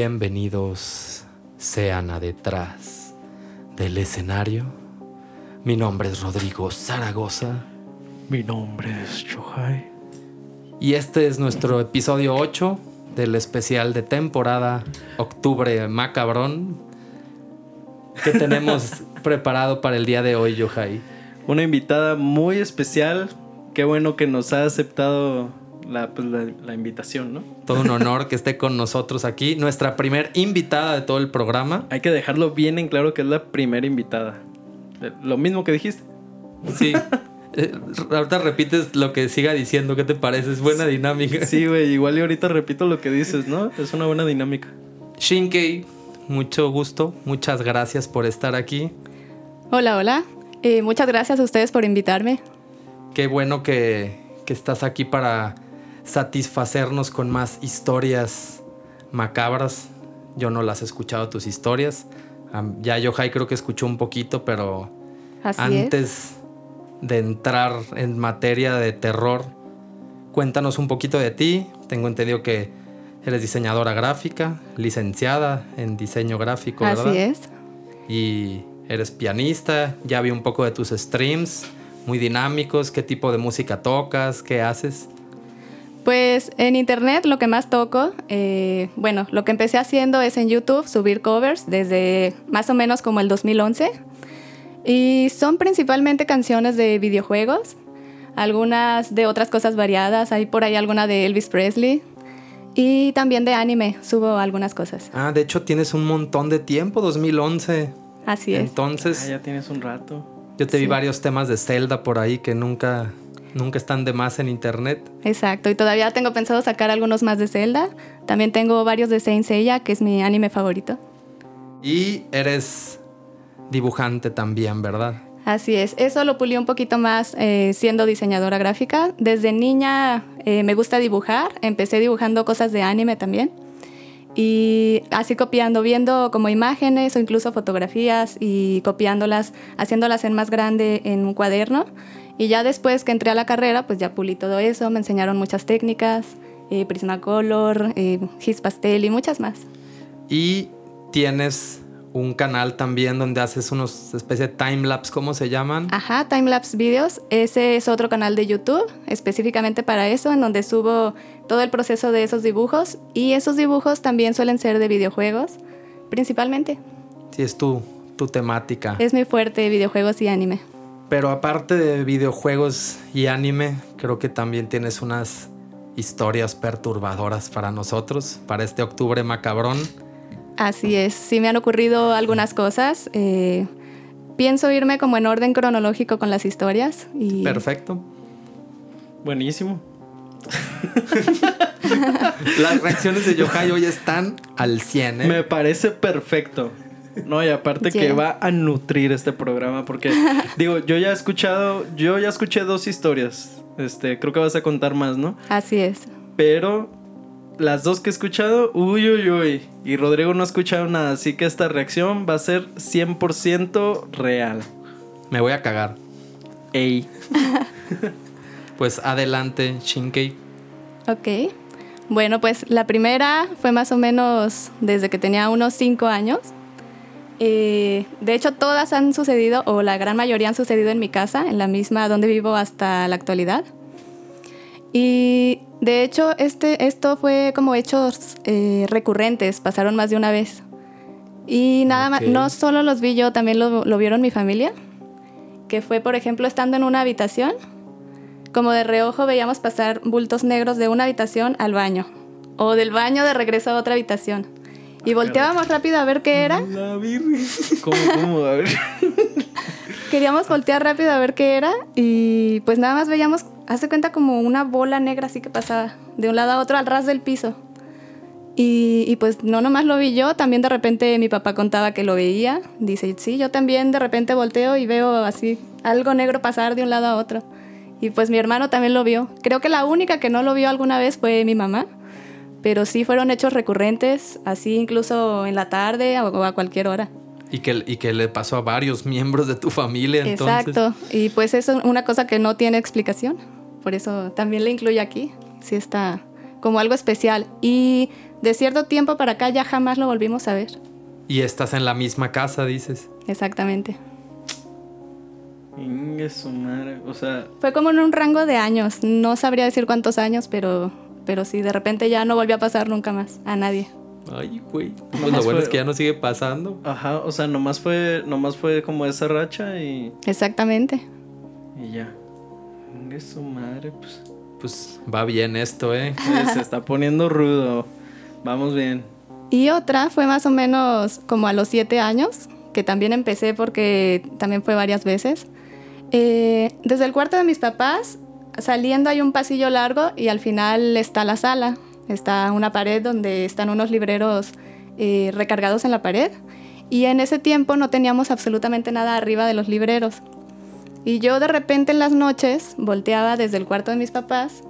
Bienvenidos sean a detrás del escenario. Mi nombre es Rodrigo Zaragoza. Mi nombre es Shohai. Y este es nuestro episodio 8 del especial de temporada Octubre Macabrón. ¿Qué tenemos preparado para el día de hoy, Yohai? Una invitada muy especial. Qué bueno que nos ha aceptado la, pues, la, la invitación, ¿no? Todo un honor que esté con nosotros aquí. Nuestra primer invitada de todo el programa. Hay que dejarlo bien en claro que es la primera invitada. Eh, Lo mismo que dijiste. Sí. Eh, ahorita repites lo que siga diciendo. ¿Qué te parece? Es buena dinámica. Sí, güey, igual y ahorita repito lo que dices, ¿no? Es una buena dinámica. Shinkei, mucho gusto. Muchas gracias por estar aquí. Hola, hola. Eh, muchas gracias a ustedes por invitarme. Qué bueno que, que estás aquí para satisfacernos con más historias macabras. Yo no las he escuchado tus historias. Am, ya Yohai creo que escuchó un poquito, pero Así antes de entrar en materia de terror, cuéntanos un poquito de ti. Tengo entendido que eres diseñadora gráfica, licenciada en diseño gráfico. ¿verdad? Así es. y eres pianista. Ya vi un poco de tus streams, muy dinámicos. ¿Qué tipo de música tocas? ¿Qué haces? Pues en internet lo que más toco, eh, bueno, lo que empecé haciendo es en YouTube subir covers desde más o menos como el 2011. Y son principalmente canciones de videojuegos, algunas de otras cosas variadas, hay por ahí alguna de Elvis Presley. Y también de anime, subo algunas cosas. Ah, de hecho tienes un montón de tiempo, 2011. Así es. Entonces, Ah, ya tienes un rato. yo te vi varios temas de Zelda por ahí que nunca, nunca están de más en internet. Exacto, y todavía tengo pensado sacar algunos más de Zelda. También tengo varios de Saint Seiya, que es mi anime favorito. Y eres dibujante también, ¿verdad? Así es, eso lo pulí un poquito más eh, siendo diseñadora gráfica. Desde niña eh, me gusta dibujar, empecé dibujando cosas de anime también. Y así copiando, viendo como imágenes o incluso fotografías y copiándolas, haciéndolas en más grande en un cuaderno. Y ya después que entré a la carrera, pues ya pulí todo eso, me enseñaron muchas técnicas, eh, Prismacolor, eh, Gis Pastel y muchas más. Y tienes un canal también donde haces unos especie de timelapse, ¿cómo se llaman? Ajá, Timelapse Videos. Ese es otro canal de YouTube específicamente para eso, en donde subo todo el proceso de esos dibujos. Y esos dibujos también suelen ser de videojuegos, principalmente. Sí, es tu, tu temática. Es muy fuerte videojuegos y anime. Pero aparte de videojuegos y anime, creo que también tienes unas historias perturbadoras para nosotros, para este octubre macabrón. Así es, sí me han ocurrido algunas cosas. eh, pienso irme como en orden cronológico con las historias. Y Perfecto. Buenísimo. Las reacciones de Yohai hoy están al 100, ¿eh? Me parece perfecto. No, y aparte que va a nutrir este programa porque digo, yo ya he escuchado, yo ya escuché dos historias. Este, creo que vas a contar más, ¿no? Así es. Pero las dos que he escuchado, uy, uy, uy. Y Rodrigo no ha escuchado nada, así que esta reacción va a ser 100% real. Me voy a cagar. Ey. Pues adelante, Shinkei. Ok. Bueno, pues la primera fue más o menos desde que tenía unos 5 años. Eh, de hecho, todas han sucedido, o la gran mayoría han sucedido en mi casa, en la misma donde vivo hasta la actualidad. Y de hecho, este, esto fue como hechos eh, recurrentes, pasaron más de una vez. Y nada más, Ok. no solo los vi yo, también lo, lo vieron mi familia. Que fue, por ejemplo, estando en una habitación, como de reojo veíamos pasar bultos negros de una habitación al baño. O del baño de regreso a otra habitación. Y volteábamos rápido a ver qué era. La virgen. ¿Cómo, cómo? A ver. Queríamos voltear rápido a ver qué era. Y pues nada más veíamos, hace cuenta como una bola negra así que pasaba de un lado a otro al ras del piso. Y, y pues no nomás lo vi yo, también de repente mi papá contaba que lo veía. Dice, sí, yo también de repente volteo y veo así algo negro pasar de un lado a otro. Y pues mi hermano también lo vio. Creo que la única que no lo vio alguna vez fue mi mamá. Pero sí fueron hechos recurrentes, así incluso en la tarde o a cualquier hora. Y que, y que le pasó a varios miembros de tu familia, entonces. Exacto. Y pues es una cosa que no tiene explicación. Por eso también le incluyo aquí. Sí está como algo especial. Y de cierto tiempo para acá ya jamás lo volvimos a ver. Y estás en la misma casa, dices. Exactamente. Ingue su madre. O sea, Fue como en un rango de años. No sabría decir cuántos años, pero, pero sí, de repente ya no volvió a pasar nunca más a nadie. Ay, güey. Pues lo bueno fue- es que ya no sigue pasando. ajá, o sea, nomás fue, nomás fue como esa racha y, Exactamente. y ya. Su madre, pues. Pues va bien esto, ¿eh? eh, Se está poniendo rudo. Vamos bien. Y otra fue más o menos como a los siete años, que también empecé porque también fue varias veces. Eh, desde el cuarto de mis papás, saliendo hay un pasillo largo y al final está la sala. Está una pared donde están unos libreros eh, recargados en la pared. Y en ese tiempo no teníamos absolutamente nada arriba de los libreros. Y yo de repente en las noches volteaba desde el cuarto de mis papás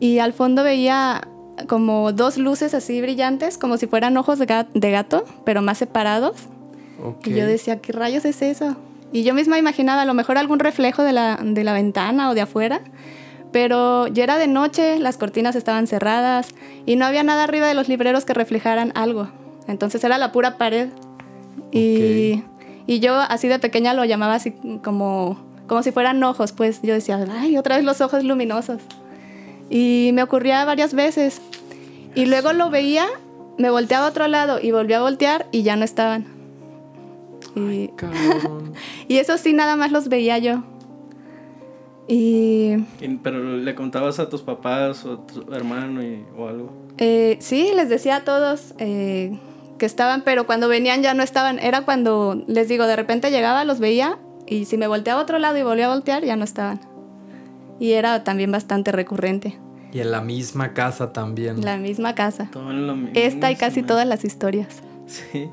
y al fondo veía como dos luces así brillantes, como si fueran ojos de, ga- de gato, pero más separados. Y yo decía, ¿qué rayos es eso? Y yo misma imaginaba a lo mejor algún reflejo de la, de la ventana o de afuera, pero ya era de noche, las cortinas estaban cerradas y no había nada arriba de los libreros que reflejaran algo. Entonces era la pura pared. Y, y yo así de pequeña lo llamaba así como, como si fueran ojos, pues yo decía, ay, otra vez los ojos luminosos. Y me ocurría varias veces. Y luego lo veía, me volteaba a otro lado y volvía a voltear y ya no estaban. Y, eso sí, nada más los veía yo. Y pero le contabas a tus papás o a tu hermano y, o algo. eh, sí, les decía a todos eh, que estaban, pero cuando venían ya no estaban. Era cuando, les digo, de repente llegaba, los veía y si me volteaba a otro lado y volvía a voltear, ya no estaban. Y era también bastante recurrente. Y en la misma casa también. La misma casa. Todo en lo mismo. Esta y casi todas las historias. Sí.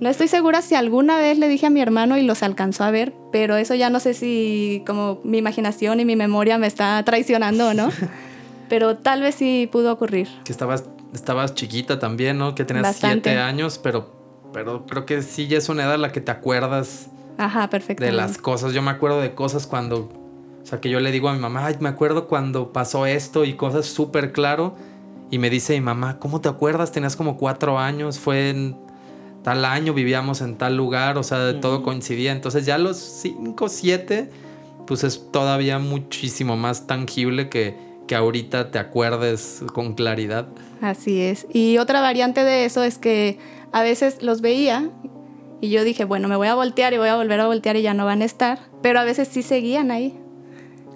No estoy segura si alguna vez le dije a mi hermano y los alcanzó a ver, pero eso ya no sé si como mi imaginación y mi memoria me está traicionando o no. pero tal vez sí pudo ocurrir. Que estabas, estabas chiquita también, ¿no? Que tenías Bastante. siete años, pero, pero creo que sí ya es una edad en la que te acuerdas Ajá, perfecto. de las cosas. Yo me acuerdo de cosas cuando, o sea, que yo le digo a mi mamá, ay, me acuerdo cuando pasó esto y cosas súper claro. Y me dice mi mamá, ¿cómo te acuerdas? Tenías como cuatro años, fue en tal año, vivíamos en tal lugar, o sea, todo coincidía. Entonces ya los cinco, siete, pues es todavía muchísimo más tangible que, que ahorita te acuerdes con claridad. Así es. Y otra variante de eso es que a veces los veía y yo dije, bueno, me voy a voltear y voy a volver a voltear y ya no van a estar. Pero a veces sí seguían ahí.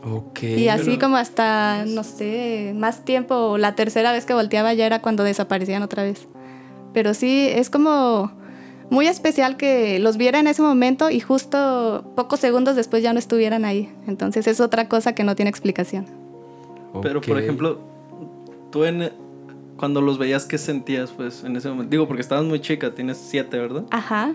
Ok. Y así pero- como hasta, no sé, más tiempo, la tercera vez que volteaba ya era cuando desaparecían otra vez. Pero sí, es como muy especial que los viera en ese momento y justo pocos segundos después ya no estuvieran ahí. Entonces es otra cosa que no tiene explicación. Pero, por ejemplo, tú en, cuando los veías, ¿qué sentías, pues, en ese momento? Digo, porque estabas muy chica, tienes siete, ¿verdad? Ajá.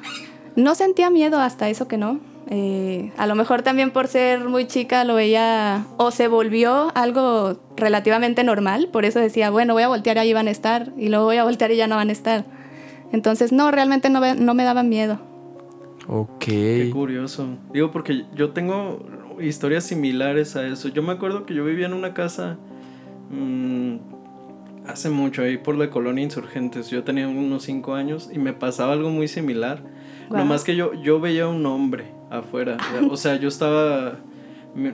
No sentía miedo hasta eso que no. Eh, a lo mejor también por ser muy chica lo veía o se volvió algo relativamente normal, por eso decía, bueno, voy a voltear y ahí van a estar, y luego voy a voltear y ya no van a estar. Entonces, no, realmente no, me daban miedo. Ok. Qué curioso. Digo, porque yo tengo historias similares a eso. Yo me acuerdo que yo vivía en una casa mm, hace mucho, ahí por la colonia Insurgentes. Yo tenía unos cinco años y me pasaba algo muy similar. Guau. Nomás que yo, yo veía un hombre afuera. O sea, yo estaba...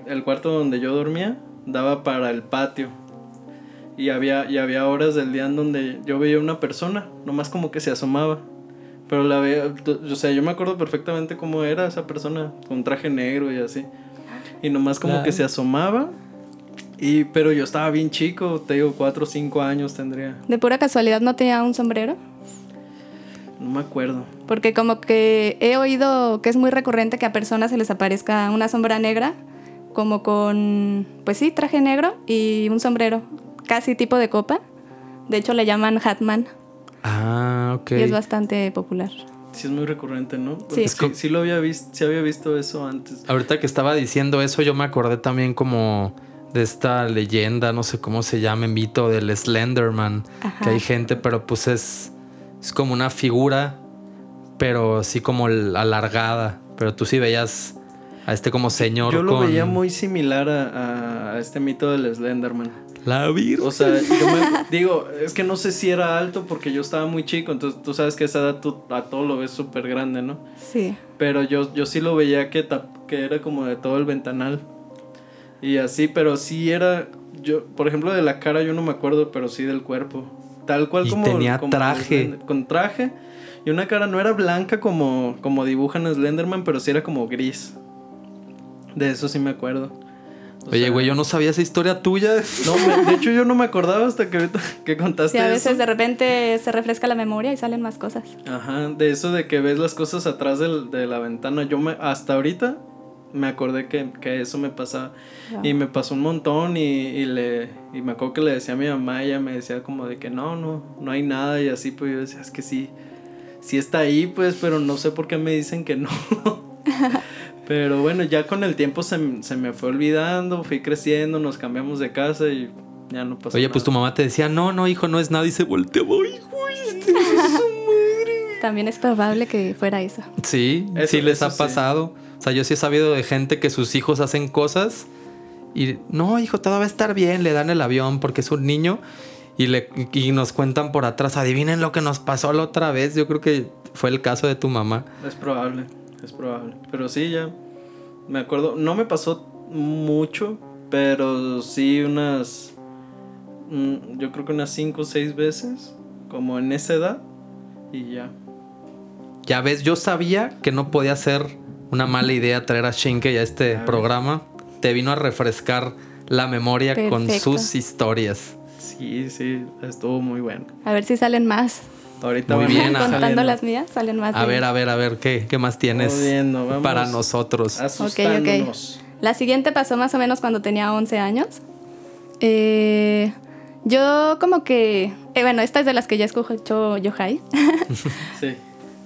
El cuarto donde yo dormía daba para el patio. Y había, y había horas del día en donde yo veía una persona, nomás como que se asomaba. Pero la veía, o sea, yo me acuerdo perfectamente cómo era esa persona, con traje negro y así. Y nomás como Claro. que se asomaba. Y, pero yo estaba bien chico, te digo, cuatro o cinco años tendría. De pura casualidad no tenía un sombrero, No me acuerdo. Porque como que he oído que es muy recurrente que a personas se les aparezca una sombra negra, como con, pues sí, traje negro y un sombrero, casi tipo de copa. De hecho le llaman Hatman Ah, ok. y es bastante popular. Sí es muy recurrente, ¿no? Sí. Porque Es co- sí, lo había visto, sí había visto eso antes. Ahorita que estaba diciendo eso, yo me acordé también como de esta leyenda, no sé cómo se llama, mito del Slenderman, Ajá. que hay gente, pero pues es, es como una figura, pero así como alargada, pero tú sí veías a este como señor Yo lo con... veía muy similar a, a- a este mito del Slenderman. La Virgen. O sea, yo me, digo, es que no sé si era alto porque yo estaba muy chico, entonces tú sabes que a esa edad tú a todo lo ves súper grande, ¿no? Sí. Pero yo, yo sí lo veía que, tap- que era como de todo el ventanal. Y así, pero sí era, yo, por ejemplo, de la cara yo no me acuerdo, pero sí del cuerpo. Tal cual Y como... tenía como traje. Con traje. Y una cara no era blanca como, como dibujan a Slenderman, pero sí era como gris. De eso sí me acuerdo. O Oye, güey, yo no sabía esa historia tuya. No, me- de hecho yo no me acordaba hasta que ahorita que contaste Sí, a eso. veces de repente se refresca la memoria y salen más cosas. Ajá, de eso de que ves las cosas atrás del- de la ventana. Yo me, hasta ahorita me acordé que, que eso me pasaba. Wow. Y me pasó un montón y, y le, y me acuerdo que le decía a mi mamá, ella me decía como de que no, no, no hay nada y así, pues yo decía, es que sí, sí está ahí, pues, pero no sé por qué me dicen que no. pero bueno, ya con el tiempo se, se me fue olvidando, fui creciendo, nos cambiamos de casa y ya no pasó Oye, pues tu mamá te decía, no, no, hijo, no es nada. Y se volteaba, "Ay, güey, este es su madre". También es probable que fuera eso. Sí, Eso- sí les eso ha sí. pasado. O sea, yo sí he sabido de gente que sus hijos hacen cosas y no, hijo, todo va a estar bien, le dan el avión porque es un niño y, le, y nos cuentan por atrás, adivinen lo que nos pasó la otra vez. Yo creo que fue el caso de tu mamá. Es probable, es probable. Pero sí, ya. Me acuerdo. No me pasó mucho, pero sí unas. mm, Yo creo que unas 5 o 6 veces. Como en esa edad. Y ya. Ya ves, yo sabía que no podía ser una mala idea traer a Shinke a este programa. Te vino a refrescar la memoria con sus historias. Sí, sí, estuvo muy bueno. A ver si salen más. Ahorita Muy bien. Contando saliendo. las mías, salen más. A ver, a ver, a ver, ¿qué, qué más tienes Vamos viendo, vamos para nosotros? Asustándonos. La siguiente pasó más o menos cuando tenía 11 años. Eh, yo como que... eh, bueno, esta es de las que ya escuchó Yohai. Sí.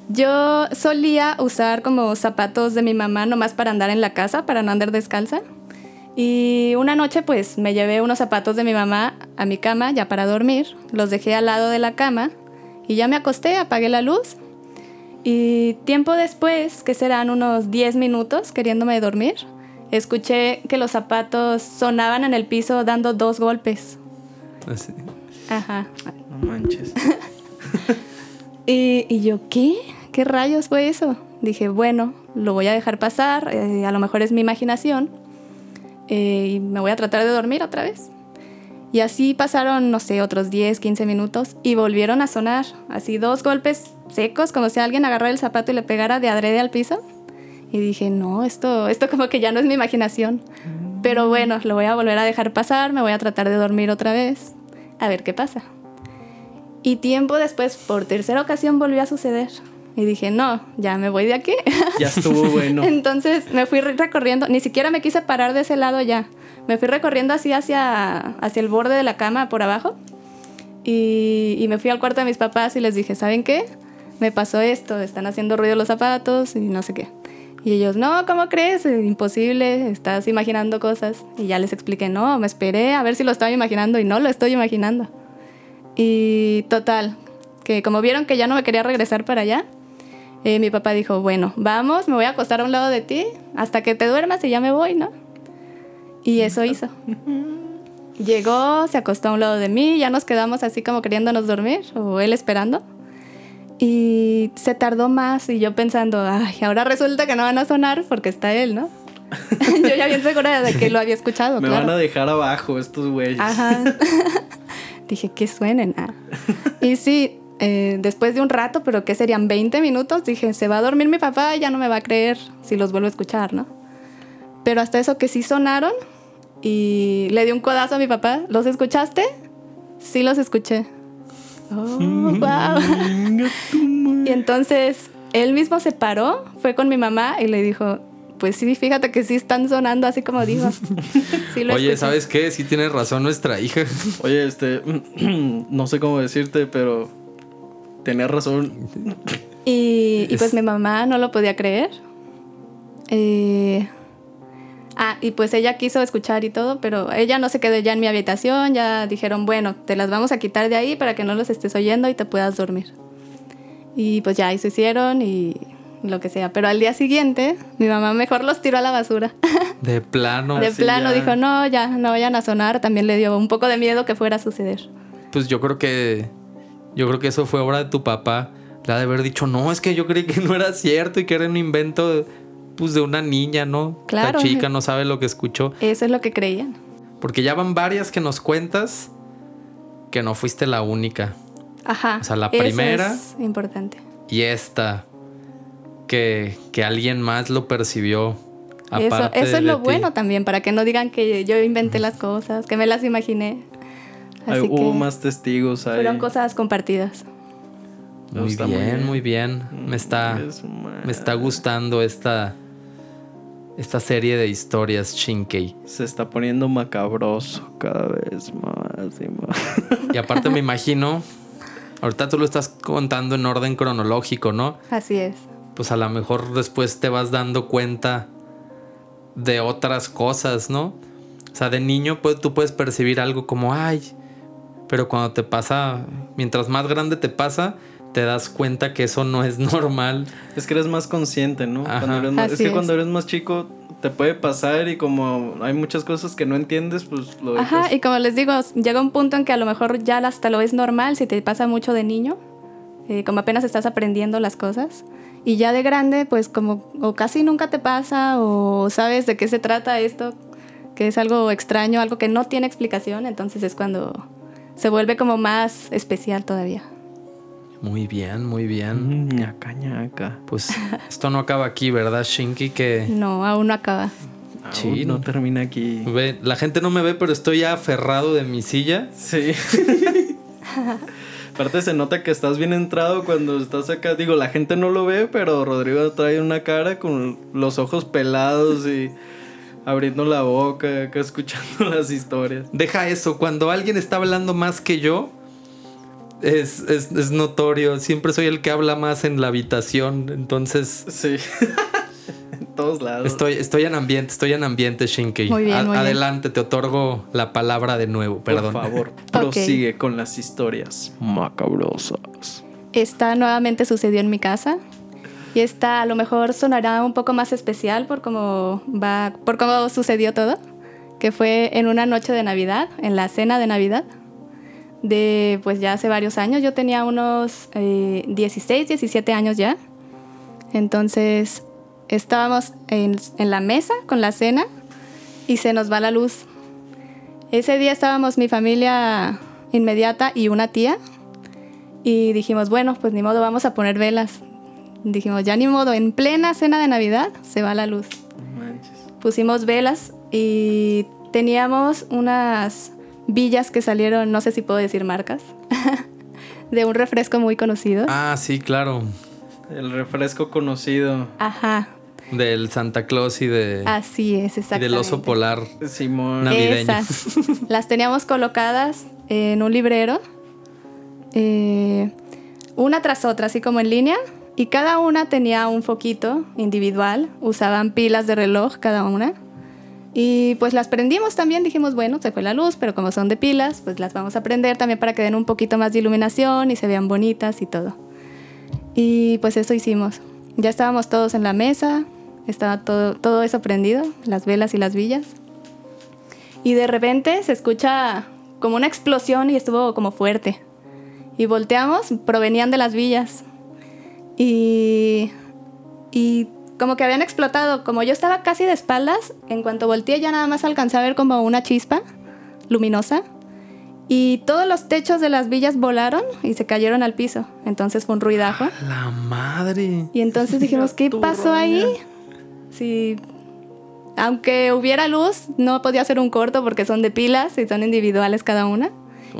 Yo solía usar como zapatos de mi mamá nomás para andar en la casa, para no andar descalza. Y una noche pues me llevé unos zapatos de mi mamá a mi cama ya para dormir. Los dejé al lado de la cama y ya me acosté, apagué la luz. Y tiempo después, que serán unos 10 minutos queriéndome dormir, escuché que los zapatos sonaban en el piso dando dos golpes. Así. Ajá. No manches. Y, y yo, ¿qué? ¿Qué rayos fue eso? Dije, bueno, lo voy a dejar pasar, eh, a lo mejor es mi imaginación, eh, y me voy a tratar de dormir otra vez. Y así pasaron, no sé, otros 10, 15 minutos y volvieron a sonar, así dos golpes secos, como si alguien agarrara el zapato y le pegara de adrede al piso. Y dije, no, esto, esto como que ya no es mi imaginación. Pero bueno, lo voy a volver a dejar pasar, me voy a tratar de dormir otra vez, a ver qué pasa. Y tiempo después, por tercera ocasión, volvió a suceder. Y dije, no, ya me voy de aquí. Ya estuvo bueno. Entonces me fui re- recorriendo, ni siquiera me quise parar de ese lado ya. Me fui recorriendo así hacia, hacia el borde de la cama por abajo. Y, me fui al cuarto de mis papás y les dije, ¿saben qué? Me pasó esto, están haciendo ruido los zapatos y no sé qué. Y ellos, no, ¿cómo crees? Es imposible, estás imaginando cosas. Y ya les expliqué, no, me esperé a ver si lo estaba imaginando y no lo estoy imaginando. Y total, que como vieron que ya no me quería regresar para allá, eh, mi papá dijo, bueno, vamos, me voy a acostar a un lado de ti hasta que te duermas y ya me voy, ¿no? Y eso hizo. Llegó, se acostó a un lado de mí, ya nos quedamos así como queriéndonos dormir, o él esperando. Y se tardó más y yo pensando, ay, ahora resulta que no van a sonar porque está él, ¿no? yo ya bien segura de que lo había escuchado, Me claro. van a dejar abajo estos güeyes. Ajá. Dije, que suenen. ah. Y sí, eh, después de un rato, pero que serían 20 minutos, dije, se va a dormir mi papá ya no me va a creer si los vuelvo a escuchar, ¿no? Pero hasta eso que sí sonaron y le di un codazo a mi papá. ¿Los escuchaste? Sí, los escuché. Oh, wow. y entonces él mismo se paró, fue con mi mamá y le dijo, pues sí, fíjate que sí están sonando así como dijo. Sí lo Oye, escuché. ¿sabes qué? Sí tienes razón nuestra hija. Oye, este, no sé cómo decirte, pero tenías razón. Y, y Es- pues mi mamá no lo podía creer. Eh, ah, y pues ella quiso escuchar y todo, pero ella no se quedó ya en mi habitación. Ya dijeron, bueno, te las vamos a quitar de ahí para que no los estés oyendo y te puedas dormir. Y pues ya, eso hicieron y, lo que sea. Pero al día siguiente, mi mamá mejor los tiró a la basura. De plano. de plano ya. dijo, no, ya, no vayan a sonar. También le dio un poco de miedo que fuera a suceder. Pues yo creo que. Yo creo que eso fue obra de tu papá. Le ha de haber dicho, no, es que yo creí que no era cierto y que era un invento pues, de una niña, ¿no? Claro. La chica no sabe lo que escuchó. Eso es lo que creían. Porque ya van varias que nos cuentas que no fuiste la única. Ajá. O sea, la eso primera- es importante. Y esta, que, que alguien más lo percibió. Eso, aparte eso es lo ti. bueno también, para que no digan que yo inventé las cosas, que me las imaginé. Ay, Así hubo que más testigos ahí. fueron cosas compartidas. Muy Está bien, muy bien. muy bien. Me está, Es ma- me está gustando esta, esta serie de historias, Shinkei. Se está poniendo macabroso cada vez más y más. Y aparte me imagino, ahorita tú lo estás contando en orden cronológico, ¿no? Así es. Pues a lo mejor después te vas dando cuenta de otras cosas, ¿no? O sea, de niño pues, tú puedes percibir algo como, ay, pero cuando te pasa, mientras más grande te pasa, te das cuenta que eso no es normal. Es que eres más consciente, ¿no? Cuando eres más- es que es. cuando eres más chico te puede pasar y como hay muchas cosas que no entiendes, pues lo dejas. Ajá, y como les digo, llega un punto en que a lo mejor ya hasta lo ves normal si te pasa mucho de niño, eh, como apenas estás aprendiendo las cosas. Y ya de grande, pues como o casi nunca te pasa o sabes de qué se trata esto, que es algo extraño, algo que no tiene explicación, entonces es cuando se vuelve como más especial todavía. Muy bien, muy bien. Mm, ñaca, ñaca. Pues esto no acaba aquí, ¿verdad, Shinky? Que No, aún no acaba. Sí, no. termina aquí. ve, la gente no me ve, pero estoy ya aferrado de mi silla. Sí. Aparte se nota que estás bien entrado cuando estás acá. Digo, la gente no lo ve, pero Rodrigo trae una cara con los ojos pelados y abriendo la boca, acá escuchando las historias. Deja eso, cuando alguien está hablando más que yo, es, es- es notorio. Siempre soy el que habla más en la habitación. Entonces, Sí. en todos lados. estoy, estoy en ambiente, estoy en ambiente. Muy bien, muy bien. adelante, te otorgo la palabra de nuevo, perdón. Por favor, prosigue con las historias macabrosas. Esta nuevamente sucedió en mi casa. Y esta a lo mejor sonará un poco más especial por cómo va, por cómo sucedió todo, que fue en una noche de Navidad, en la cena de Navidad, de pues ya hace varios años. Yo tenía unos eh, 16, 17 años ya. Entonces estábamos en, en la mesa con la cena y se nos va la luz. Ese día estábamos mi familia inmediata y una tía y dijimos, bueno, pues ni modo, vamos a poner velas. Dijimos, ya ni modo, en plena cena de Navidad se va la luz. Manches. Pusimos velas y teníamos unas villas que salieron, no sé si puedo decir marcas, de un refresco muy conocido. Ah, sí, claro. El refresco conocido. Ajá, Del Santa Claus y de así es, y exactamente. del oso polar. Simón. Navi- navideño. Esas. Las teníamos colocadas en un librero, eh, una tras otra, así como en línea, y cada una tenía un foquito individual, usaban pilas de reloj cada una. Y pues las prendimos también, dijimos, bueno, se fue la luz, pero como son de pilas, pues las vamos a prender también para que den un poquito más de iluminación y se vean bonitas y todo. Y pues eso hicimos. Ya estábamos todos en la mesa, estaba todo, todo eso prendido, las velas y las villas. Y de repente se escucha como una explosión y estuvo como fuerte. Y volteamos, provenían de las villas. Y, y como que habían explotado. Como yo estaba casi de espaldas, en cuanto volteé ya nada más alcancé a ver como una chispa luminosa. Y todos los techos de las villas volaron y se cayeron al piso. Entonces fue un ruidajo. La madre. Y entonces dijimos, ¿qué pasó ahí? Sí. Aunque hubiera luz, no podía ser un corto porque son de pilas y son individuales cada una.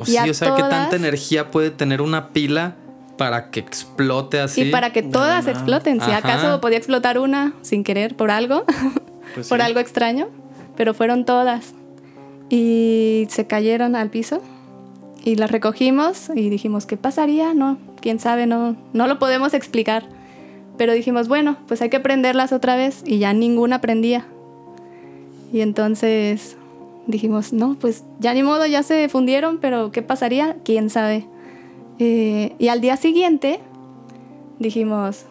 Y sí, o sea, ¿qué tanta energía puede tener una pila para que explote así? Y para que todas nada. exploten. Si Ajá. acaso podía explotar una sin querer por algo, Pues por sí. algo extraño, pero fueron todas. Y se cayeron al piso y las recogimos y dijimos, ¿qué pasaría? No, quién sabe, no, no lo podemos explicar. Pero dijimos, bueno, pues hay que prenderlas otra vez y ya ninguna prendía. Y entonces dijimos, no, pues ya ni modo, ya se fundieron, pero ¿qué pasaría? ¿Quién sabe? Eh, y al día siguiente dijimos,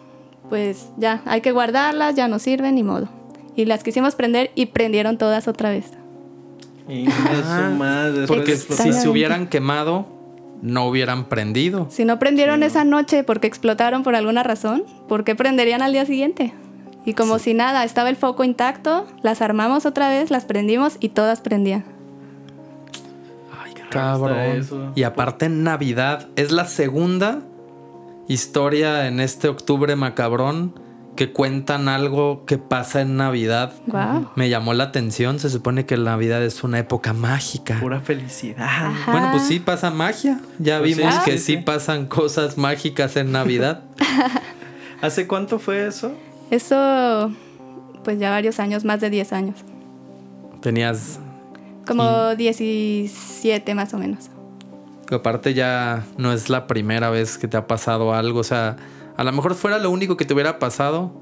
pues ya, hay que guardarlas, ya no sirven, ni modo. Y las quisimos prender y prendieron todas otra vez. Ah, madre, Porque si se hubieran quemado, no hubieran prendido. Si no prendieron esa noche porque explotaron por alguna razón, ¿por qué prenderían al día siguiente? Y como si nada, estaba el foco intacto, las armamos otra vez, las prendimos y todas prendían. Cabrón. eso. Y aparte en Navidad, es la segunda historia en este octubre macabrón que cuentan algo que pasa en Navidad. Wow. Me llamó la atención, se supone que la Navidad es una época mágica. Pura felicidad. Ajá. Bueno, pues sí pasa magia. Ya Pues vimos sí, que sí. sí pasan cosas mágicas en Navidad. ¿Hace cuánto fue eso? Eso, pues ya varios años, más de 10 años. Tenías Como 17 más o menos. aparte ya no es la primera vez que te ha pasado algo, o sea, a lo mejor fuera lo único que te hubiera pasado,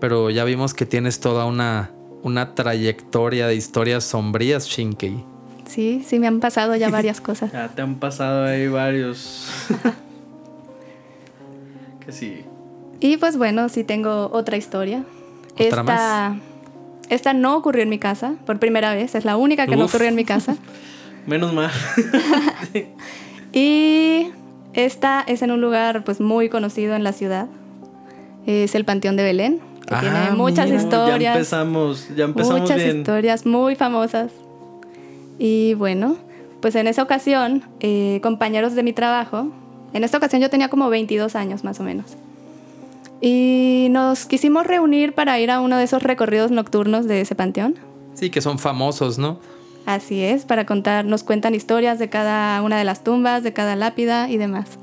pero ya vimos que tienes toda una una trayectoria de historias sombrías, Shinkei. Sí, sí me han pasado ya varias cosas. Ya te han pasado ahí varios. que sí. Y pues bueno, sí tengo otra historia. ¿Otra esta, más? Esta no ocurrió en mi casa, por primera vez, es la única que no Uf. ocurrió en mi casa. Menos mal. Y esta es en un lugar pues muy conocido en la ciudad. Es el Panteón de Belén, que Ah, tiene muchas mira. Ya historias. empezamos, ya empezamos muchas bien. historias muy famosas. Y bueno, pues en esa ocasión, eh, compañeros de mi trabajo, en esta ocasión yo tenía como 22 años más o menos. Y nos quisimos reunir para ir a uno de esos recorridos nocturnos de ese panteón. Sí, que son famosos, ¿no? Así es, para contar, nos cuentan historias de cada una de las tumbas, de cada lápida y demás.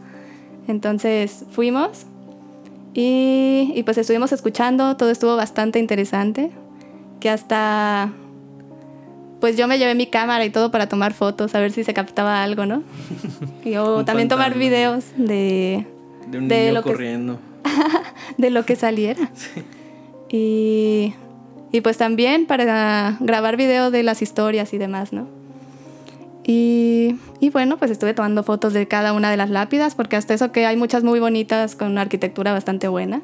Entonces fuimos y, y pues estuvimos escuchando, todo estuvo bastante interesante, que hasta pues yo me llevé mi cámara y todo para tomar fotos, a ver si se captaba algo, ¿no? Y o Un también tomar videos de, De un de niño lo que- corriendo. de lo que saliera. Y, y pues también para grabar video de las historias y demás, ¿no? Y, y bueno, pues estuve tomando fotos de cada una de las lápidas, porque hasta eso que hay muchas muy bonitas con una arquitectura bastante buena.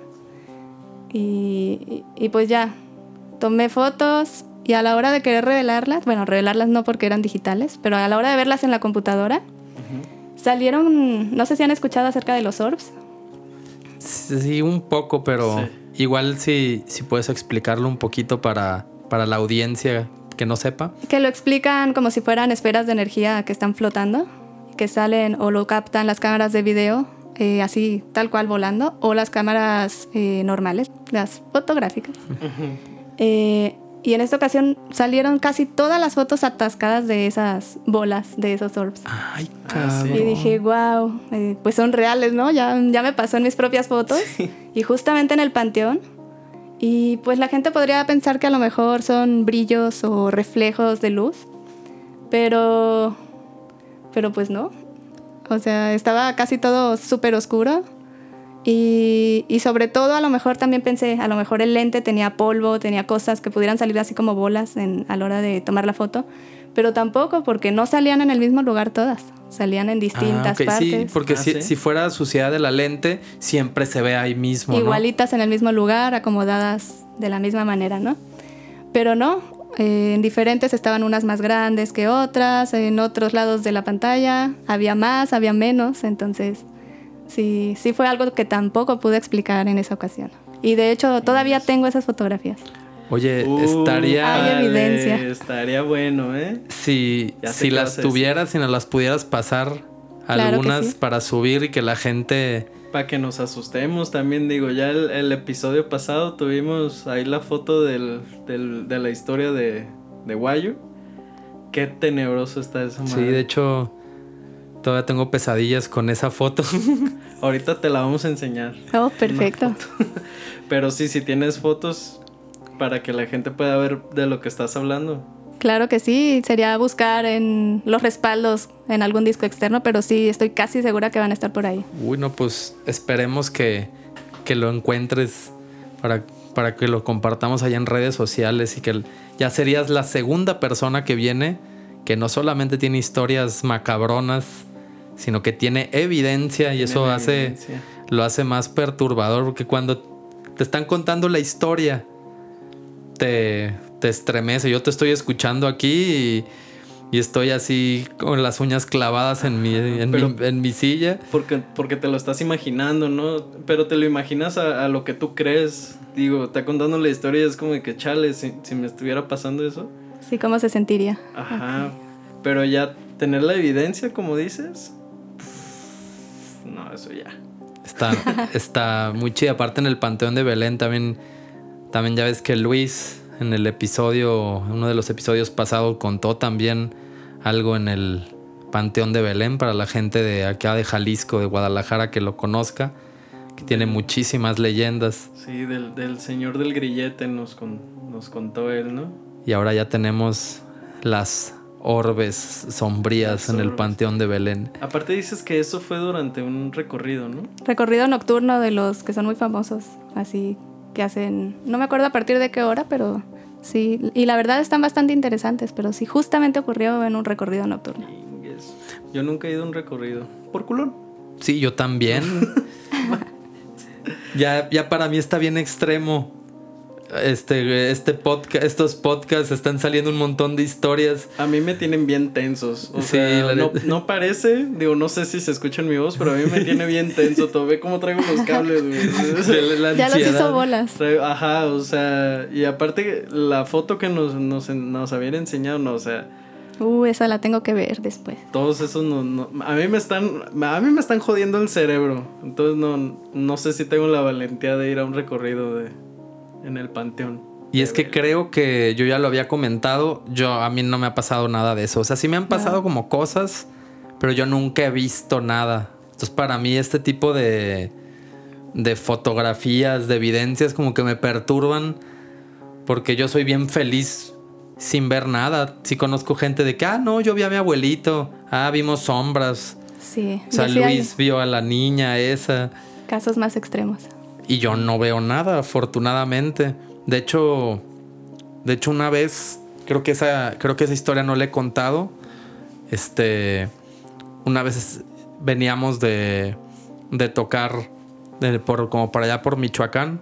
Y, y- y pues ya, tomé fotos y a la hora de querer revelarlas, bueno, revelarlas no porque eran digitales, pero a la hora de verlas en la computadora, salieron, no sé si han escuchado acerca de los orbs. Sí, un poco, pero Sí. igual si, si puedes explicarlo un poquito para, para la audiencia que no sepa. Que lo explican como si fueran esferas de energía que están flotando, que salen o lo captan las cámaras de video, eh, así tal cual volando, o las cámaras eh, normales, las fotográficas. Eh, y en esta ocasión salieron casi todas las fotos atascadas de esas bolas, de esos orbs. Ay, Ah, cabrón. Y dije, wow, pues son reales, ¿no? Ya, ya me pasó en mis propias fotos. Y justamente en el panteón. Y pues la gente podría pensar que a lo mejor son brillos o reflejos de luz. Pero. Pero pues no. O sea, estaba casi todo súper oscuro. Y, y sobre todo a lo mejor también pensé, a lo mejor el lente tenía polvo, tenía cosas que pudieran salir así como bolas en, a la hora de tomar la foto. Pero tampoco, porque no salían en el mismo lugar todas. Salían en distintas Ah, partes. Sí, porque Ah, si, ¿sí? si fuera suciedad de la lente, siempre se ve ahí mismo, ¿no? igualitas en el mismo lugar, acomodadas de la misma manera, ¿no? Pero no, eh, en diferentes estaban unas más grandes que otras, en otros lados de la pantalla había más, había menos, entonces sí, sí fue algo que tampoco pude explicar en esa ocasión. Y de hecho todavía tengo esas fotografías. Oye, Uh, estaría... Hay evidencia. Estaría bueno, ¿eh? Si, si las tuvieras, si nos las pudieras pasar Claro algunas sí. para subir y que la gente... Para que nos asustemos también, digo, ya el, el episodio pasado tuvimos ahí la foto del, del- de la historia de, de Guayo. Qué tenebroso está esa Sí, madre. de hecho, todavía tengo pesadillas con esa foto. Ahorita te la vamos a enseñar. Oh, perfecto. Pero sí, si tienes fotos para que la gente pueda ver de lo que estás hablando. Claro que sí, sería buscar en los respaldos en algún disco externo, pero sí, estoy casi segura que van a estar por ahí. Uy, no, pues esperemos que, que lo encuentres para, para que lo compartamos allá en redes sociales y que ya serías la segunda persona que viene que no solamente tiene historias macabronas, sino que tiene evidencia y eso Tienen hace evidencia. lo hace más perturbador porque cuando te están contando la historia, te, te estremece. Yo te estoy escuchando aquí y, y estoy así con las uñas clavadas en mi, en Pero- mi, en mi silla. Porque, porque te lo estás imaginando, ¿no? Pero te lo imaginas a, a lo que tú crees. Digo, está contando la historia y es como de que, chale, si, si me estuviera pasando eso. Sí, ¿cómo se sentiría? Ajá. Pero ya tener la evidencia, como dices. No, eso ya. Está, está muy chida. Aparte en el Panteón de Belén también, también ya ves que Luis en el episodio, uno de los episodios pasados contó también algo en el Panteón de Belén para la gente de acá de Jalisco, de Guadalajara que lo conozca, que tiene muchísimas leyendas Sí, del, del señor del grillete nos, con- nos contó él, ¿no? y ahora ya tenemos las orbes sombrías en el. Panteón de Belén. Aparte dices que eso fue durante un recorrido, ¿no? Recorrido nocturno de los que son muy famosos, así que hacen, no me acuerdo a partir de qué hora, pero sí, y la verdad están bastante interesantes, pero sí, justamente ocurrió en un recorrido nocturno. Yo nunca he ido a un recorrido. Por culón. Sí, yo también. ya, ya para mí está bien extremo. Este, este podcast, estos podcasts están saliendo un montón de historias. A mí me tienen bien tensos. O Sí, sea, la no, no parece, digo, no sé si se escucha en mi voz, pero a mí me tiene bien tenso. Todo ve cómo traigo los cables, güey. La Ya los ansiedad. hizo bolas. Ajá, o sea, y aparte la foto que nos, nos, nos habían enseñado, no, o sea, Uh, esa la tengo que ver después. todos esos no, no- a mí me están, a mí me están jodiendo el cerebro. Entonces no, no sé si tengo la valentía de ir a un recorrido de, en el panteón. Y es que creo que yo ya lo había comentado, yo a mí no me ha pasado nada de eso. O sea, sí me han pasado como cosas, pero yo nunca he visto nada. Entonces, para mí este tipo de de fotografías, de evidencias como que me perturban porque yo soy bien feliz sin ver nada. Sí conozco gente de que, ah, no, yo vi a mi abuelito, ah, vimos sombras. Sí, O sea, Luis vio a la niña esa. casos más extremos. Y yo no veo nada, afortunadamente. De hecho, de hecho una vez, creo que esa, creo que esa historia no la he contado. Este, una vez veníamos de, de tocar por, como para allá por Michoacán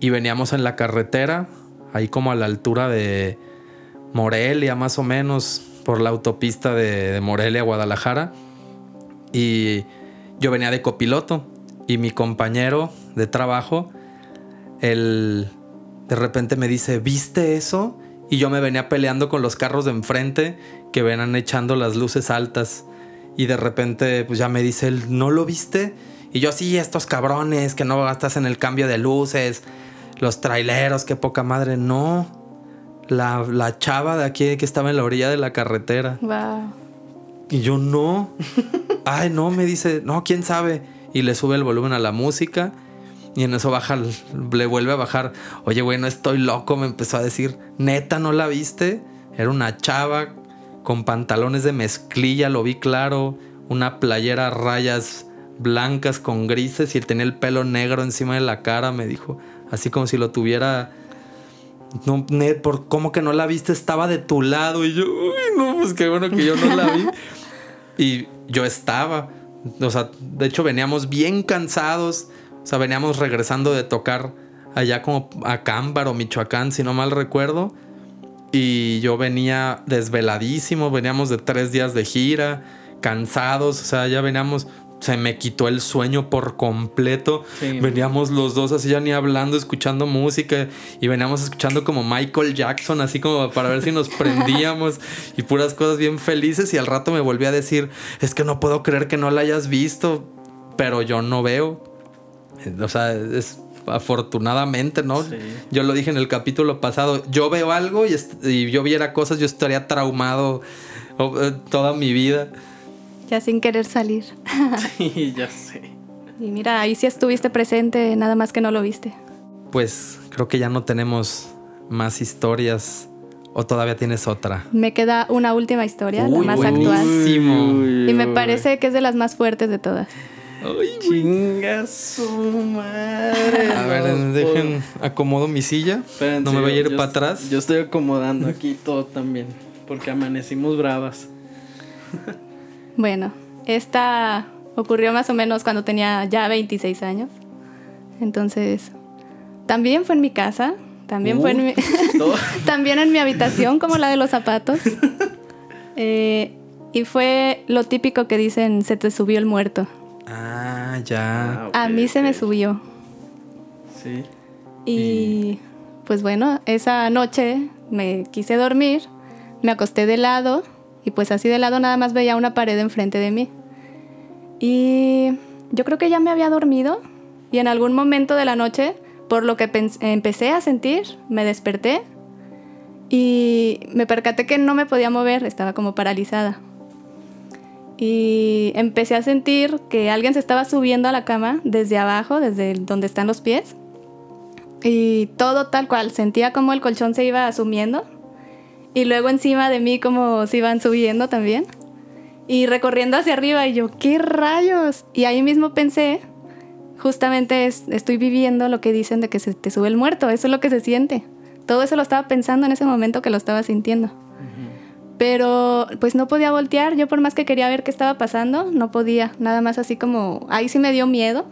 y veníamos en la carretera, ahí como a la altura de Morelia más o menos, por la autopista de, de Morelia a Guadalajara. Y yo venía de copiloto y mi compañero de trabajo, él de repente me dice, ¿viste eso? Y yo me venía peleando con los carros de enfrente que venían echando las luces altas. Y de repente, pues ya me dice él, ¿no lo viste? Y yo, sí, estos cabrones que no gastas en el cambio de luces, los traileros, qué poca madre. No, la, la chava de aquí que estaba en la orilla de la carretera. Wow. Y yo no. Ay, no, me dice, no, quién sabe. Y le sube el volumen a la música. Y en eso baja, le vuelve a bajar. Oye, güey, no estoy loco. Me empezó a decir, neta, ¿no la viste? Era una chava con pantalones de mezclilla, lo vi claro. Una playera a rayas blancas con grises y tenía el pelo negro encima de la cara, me dijo. Así como si lo tuviera. No, net, por cómo que no la viste, estaba de tu lado. Y yo, uy, no, pues qué bueno que yo no la vi. Y yo estaba. O sea, de hecho veníamos bien cansados. O sea, veníamos regresando de tocar allá como a Cámbaro, Michoacán, si no mal recuerdo. Y yo venía desveladísimo, veníamos de tres días de gira, cansados, o sea, ya veníamos, se me quitó el sueño por completo. Sí. Veníamos los dos así ya ni hablando, escuchando música y veníamos escuchando como Michael Jackson, así como para ver si nos prendíamos y puras cosas bien felices y al rato me volví a decir, es que no puedo creer que no la hayas visto, pero yo no veo. O sea, es afortunadamente, ¿no? Sí. Yo lo dije en el capítulo pasado, yo veo algo y, y yo viera cosas, yo estaría traumado eh, toda mi vida. Ya sin querer salir. Sí, ya sé. Y mira, ahí sí estuviste presente, nada más que no lo viste. Pues creo que ya no tenemos más historias o todavía tienes otra. Me queda una última historia, Uy, la más buenísimo. actual. Y me parece que es de las más fuertes de todas. Chinga su madre. A ver, no, dejen, acomodo mi silla. Espérense, no me voy a ir para atrás. Yo estoy acomodando aquí todo también. Porque amanecimos bravas. Bueno, esta ocurrió más o menos cuando tenía ya 26 años. Entonces, También fue en mi casa, también fue en Uh, mi, también en mi habitación, como la de los zapatos. Eh, y fue lo típico que dicen, se te subió el muerto. Ah, ya. Ah, A mí se me subió. Sí. Y pues bueno, esa noche me quise dormir, me acosté de lado y pues así de lado nada más veía una pared enfrente de mí. Y yo creo que ya me había dormido y en algún momento de la noche, por lo que empecé a sentir, me desperté y me percaté que no me podía mover, estaba como paralizada. Y empecé a sentir que alguien se estaba subiendo a la cama desde abajo, desde donde están los pies. Y todo tal cual, sentía como el colchón se iba asumiendo y luego encima de mí como se iban subiendo también y recorriendo hacia arriba y yo, ¿qué rayos? Y ahí mismo pensé, justamente es- estoy viviendo lo que dicen de que se te sube el muerto, eso es lo que se siente. Todo eso lo estaba pensando en ese momento que lo estaba sintiendo. Pero pues no podía voltear, yo por más que quería ver qué estaba pasando, no podía, nada más así como, ahí sí me dio miedo.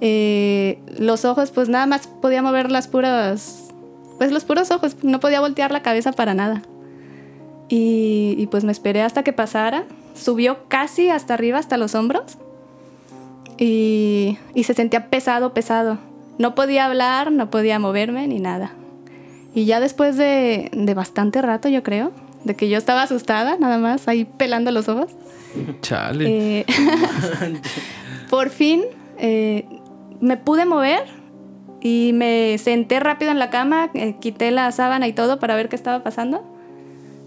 Eh, los ojos, pues nada más podía mover las puras, pues los puros ojos, no podía voltear la cabeza para nada. Y, pues me esperé hasta que pasara, subió casi hasta arriba, hasta los hombros, y, y se sentía pesado, pesado. No podía hablar, no podía moverme ni nada. Y ya después de, de bastante rato, yo creo, de que yo estaba asustada, nada más, ahí pelando los ojos. Chale. Eh, por fin eh, me pude mover y me senté rápido en la cama, eh, quité la sábana y todo para ver qué estaba pasando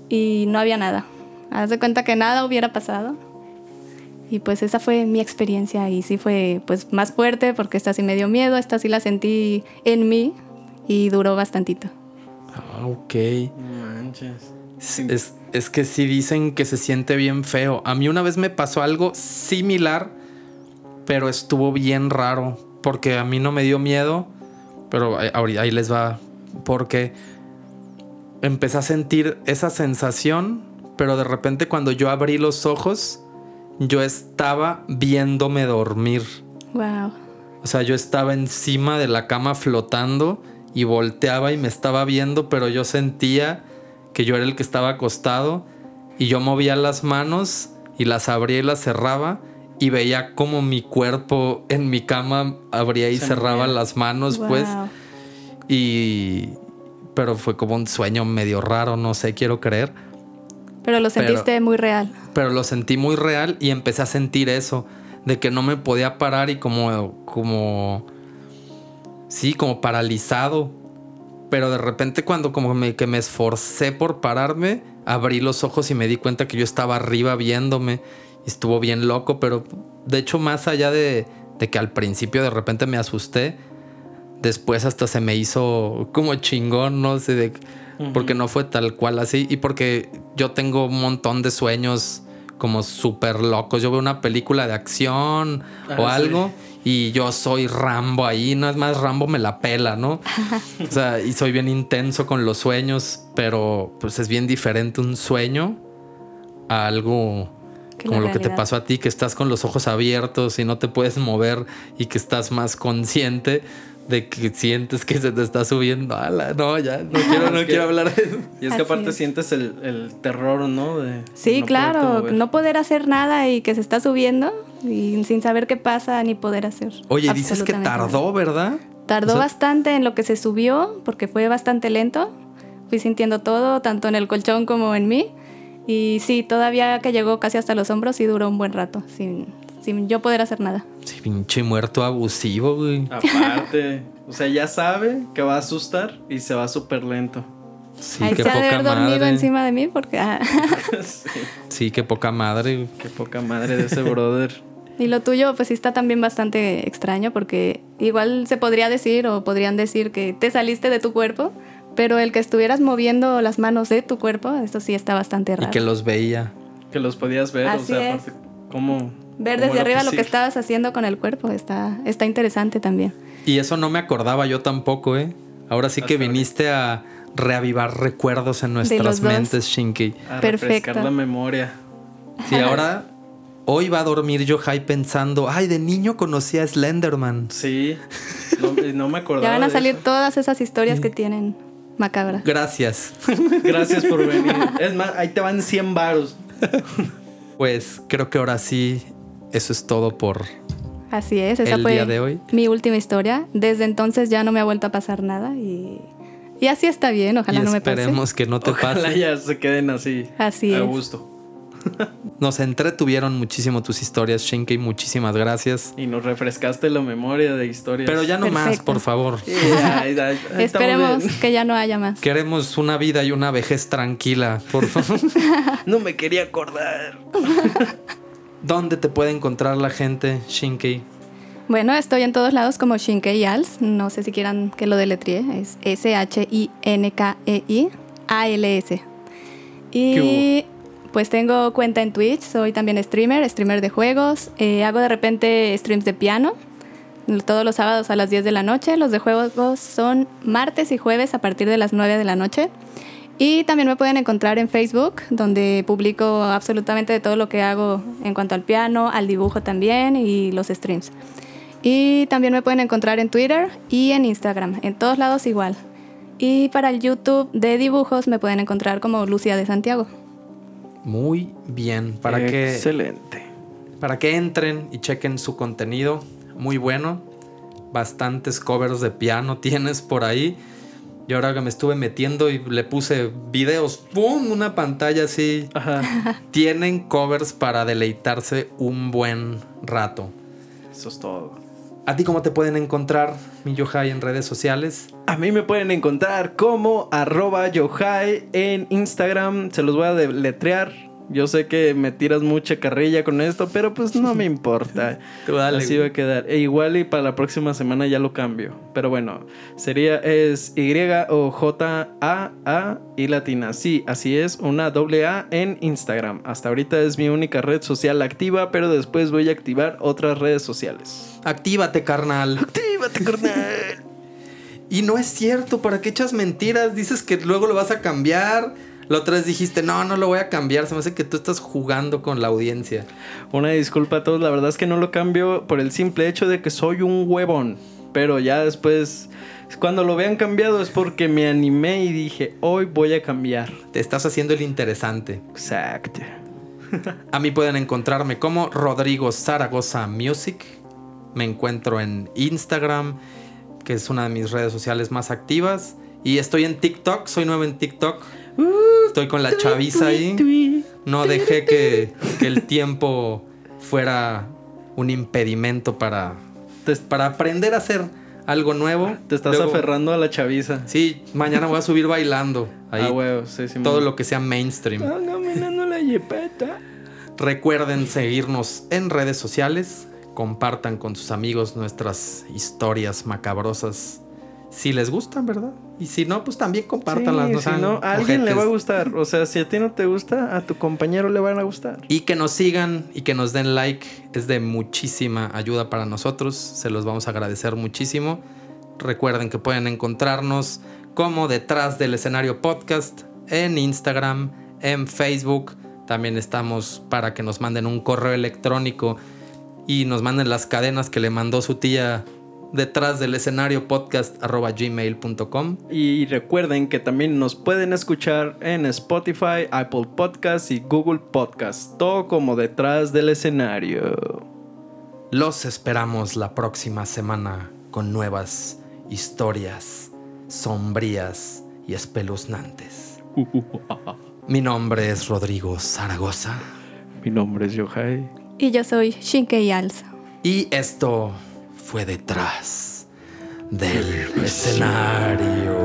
y no había nada. Haz de cuenta que nada hubiera pasado. Y pues esa fue mi experiencia y sí fue pues más fuerte porque esta sí me dio miedo, esta sí la sentí en mí y duró bastantito. Ah, ok. No manches. Es, es- es que sí dicen que se siente bien feo. A mí una vez me pasó algo similar, pero estuvo bien raro. Porque a mí no me dio miedo, pero ahí- ahí les va. Porque empecé a sentir esa sensación, pero de repente cuando yo abrí los ojos, yo estaba viéndome dormir. Wow. O sea, yo estaba encima de la cama flotando y volteaba y me estaba viendo, pero yo sentía que yo era el que estaba acostado y yo movía las manos y las abría y las cerraba y veía como mi cuerpo en mi cama abría y Se cerraba movía. las manos, pues. Y... Pero fue como un sueño medio raro, no sé, quiero creer. Pero lo sentiste muy real. Pero lo sentí muy real y empecé a sentir eso, de que no me podía parar y como, como, sí, como paralizado. Pero de repente cuando como me, que me esforcé por pararme, abrí los ojos y me di cuenta que yo estaba arriba viéndome. Y estuvo bien loco, pero de hecho más allá de, de que al principio de repente me asusté, después hasta se me hizo como chingón, no sé, de, porque no fue tal cual así y porque yo tengo un montón de sueños como súper locos. Yo veo una película de acción Ah, o sí. algo y yo soy Rambo ahí, no es más Rambo me la pela, ¿no? o sea, y soy bien intenso con los sueños, pero pues es bien diferente un sueño a algo como lo que te pasó a ti, que estás con los ojos abiertos y no te puedes mover y que estás más consciente de que sientes que se te está subiendo. Ala, no, ya, no quiero, no quiero hablar de eso. Y es que Así aparte es. sientes el, el terror, ¿no? De Sí, no claro, no poder hacer nada y que se está subiendo y sin saber qué pasa ni poder hacer. Oye, dices que tardó, ¿verdad? Tardó O sea- bastante en lo que se subió porque fue bastante lento. Fui sintiendo todo, tanto en el colchón como en mí. Y sí, todavía que llegó casi hasta los hombros, sí duró un buen rato, sin, sin yo poder hacer nada. Sí, pinche muerto abusivo, güey. Aparte, o sea, ya sabe que va a asustar y se va súper lento. Sí, Ahí qué se ha de haber dormido madre. encima de mí porque... ah. sí, Sí, qué poca madre. qué poca madre de ese brother. Y lo tuyo, pues sí está también bastante extraño porque igual se podría decir o podrían decir que te saliste de tu cuerpo, pero el que estuvieras moviendo las manos de tu cuerpo, esto sí está bastante Y raro. que los veía. Que los podías ver, o Así sea, es. aparte, cómo. Ver desde arriba lo que posible. estabas haciendo con el cuerpo está, está interesante también. Y eso no me acordaba yo tampoco, ¿eh? Ahora sí que Hasta viniste a reavivar recuerdos en nuestras dos. mentes, Shinky. A Perfecto. refrescar la memoria. Sí, ahora Hoy va a dormir Yohai pensando, ay, de niño conocí a Slenderman. Sí, no, no me acordaba. Ya van a salir eso. todas esas historias que tienen macabras. Gracias. Gracias por venir. Es más, ahí te van 100 varos. Pues creo que ahora sí, eso es todo por... Así es, esa El fue día de hoy. mi última historia. Desde entonces ya no me ha vuelto a pasar nada y, y así está bien, ojalá y no me pase. esperemos que no te Ojalá pase. ya se queden así. Así a es. gusto. Nos entretuvieron muchísimo tus historias, Shinkei. Muchísimas gracias. Y nos refrescaste la memoria de historias. Pero ya no más, por favor. Esperemos bien. que ya no haya más. Queremos una vida y una vejez tranquila, por favor. No me quería acordar. ¿Dónde te puede encontrar la gente, Shinkei? Bueno, estoy en todos lados como Shinkei Als. No sé si quieran que lo deletríe. Es S-H-I-N-K-E-I A-L-S. Y pues tengo cuenta en Twitch. Soy también streamer, streamer de juegos. Eh, hago de repente streams de piano. Todos los sábados a las 10 de la noche. Los de juegos son martes y jueves a partir de las 9 de la noche. Y también me pueden encontrar en Facebook, donde publico absolutamente de todo lo que hago en cuanto al piano, al dibujo también y los streams. Y también me pueden encontrar en Twitter y en Instagram, en todos lados igual. Y para el YouTube de dibujos me pueden encontrar como Lucia de Santiago. Muy bien. Para que, Excelente. para que entren y chequen su contenido. Muy bueno. Bastantes covers de piano tienes por ahí. Y ahora que me estuve metiendo y le puse videos, ¡pum! Una pantalla así. Ajá. Tienen covers para deleitarse un buen rato. Eso es todo. ¿A ti cómo te pueden encontrar, mi Yohai, en redes sociales? A mí me pueden encontrar como arroba yohai en Instagram. Se los voy a deletrear. Yo sé que me tiras mucha carrilla con esto, pero pues no me importa. Tú dale, Así güey. va a quedar. E igual y para la próxima semana ya lo cambio. Pero bueno, sería es Y o J A A y latina. Sí, así es, una doble A en Instagram. Hasta ahorita es mi única red social activa, pero después voy a activar otras redes sociales. Actívate, carnal. Actívate, carnal. Y no es cierto, ¿para qué echas mentiras? Dices que luego lo vas a cambiar. La otra vez dijiste, no, no lo voy a cambiar. Se me hace que tú estás jugando con la audiencia. Una disculpa a todos, la verdad es que no lo cambio por el simple hecho de que soy un huevón. Pero ya después, cuando lo vean cambiado es porque me animé y dije, hoy voy a cambiar. Te estás haciendo el interesante. Exacto. A mí pueden encontrarme como Rodrigo Zaragoza Music. Me encuentro en Instagram, que es una de mis redes sociales más activas. Y estoy en TikTok, soy nuevo en TikTok. Estoy con la chaviza ahí. No dejé que, que el tiempo fuera un impedimento para, para aprender a hacer algo nuevo. te estás Luego- aferrando a la chaviza. Sí, mañana voy a subir bailando. Ahí, Ah, huevo, sí, sí. todo lo que sea mainstream. caminando la yepeta. Recuerden seguirnos en redes sociales. Compartan con sus amigos nuestras historias macabrosas. Si les gustan, ¿verdad? Y si no, pues también compártanlas. Sí, no si no, a alguien le va a gustar. O sea, si a ti no te gusta, a tu compañero le van a gustar. Y que nos sigan y que nos den like es de muchísima ayuda para nosotros. Se los vamos a agradecer muchísimo. Recuerden que pueden encontrarnos como detrás del escenario podcast en Instagram, en Facebook. También estamos para que nos manden un correo electrónico y nos manden las cadenas que le mandó su tía detrás del escenario podcast arroba gmail.com. Y recuerden que también nos pueden escuchar en Spotify, Apple Podcasts y Google Podcasts. Todo como detrás del escenario. Los esperamos la próxima semana con nuevas historias sombrías y espeluznantes. Mi nombre es Rodrigo Zaragoza Mi nombre es Yohai. Y yo soy Shinkei Als. y esto fue detrás del escenario.